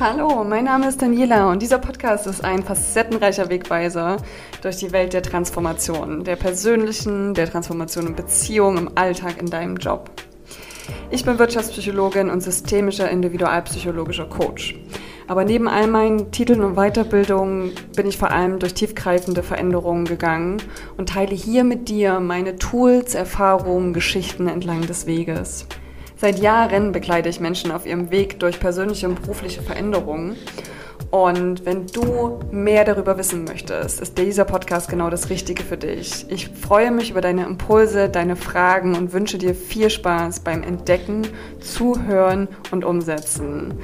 Hallo, mein Name ist Daniela und dieser Podcast ist ein facettenreicher Wegweiser durch die Welt der Transformation, der persönlichen, der Transformation in Beziehungen, im Alltag, in deinem Job. Ich bin Wirtschaftspsychologin und systemischer individualpsychologischer Coach. Aber neben all meinen Titeln und Weiterbildungen bin ich vor allem durch tiefgreifende Veränderungen gegangen und teile hier mit dir meine Tools, Erfahrungen, Geschichten entlang des Weges. Seit Jahren begleite ich Menschen auf ihrem Weg durch persönliche und berufliche Veränderungen. Und wenn du mehr darüber wissen möchtest, ist dieser Podcast genau das Richtige für dich. Ich freue mich über deine Impulse, deine Fragen und wünsche dir viel Spaß beim Entdecken, Zuhören und Umsetzen.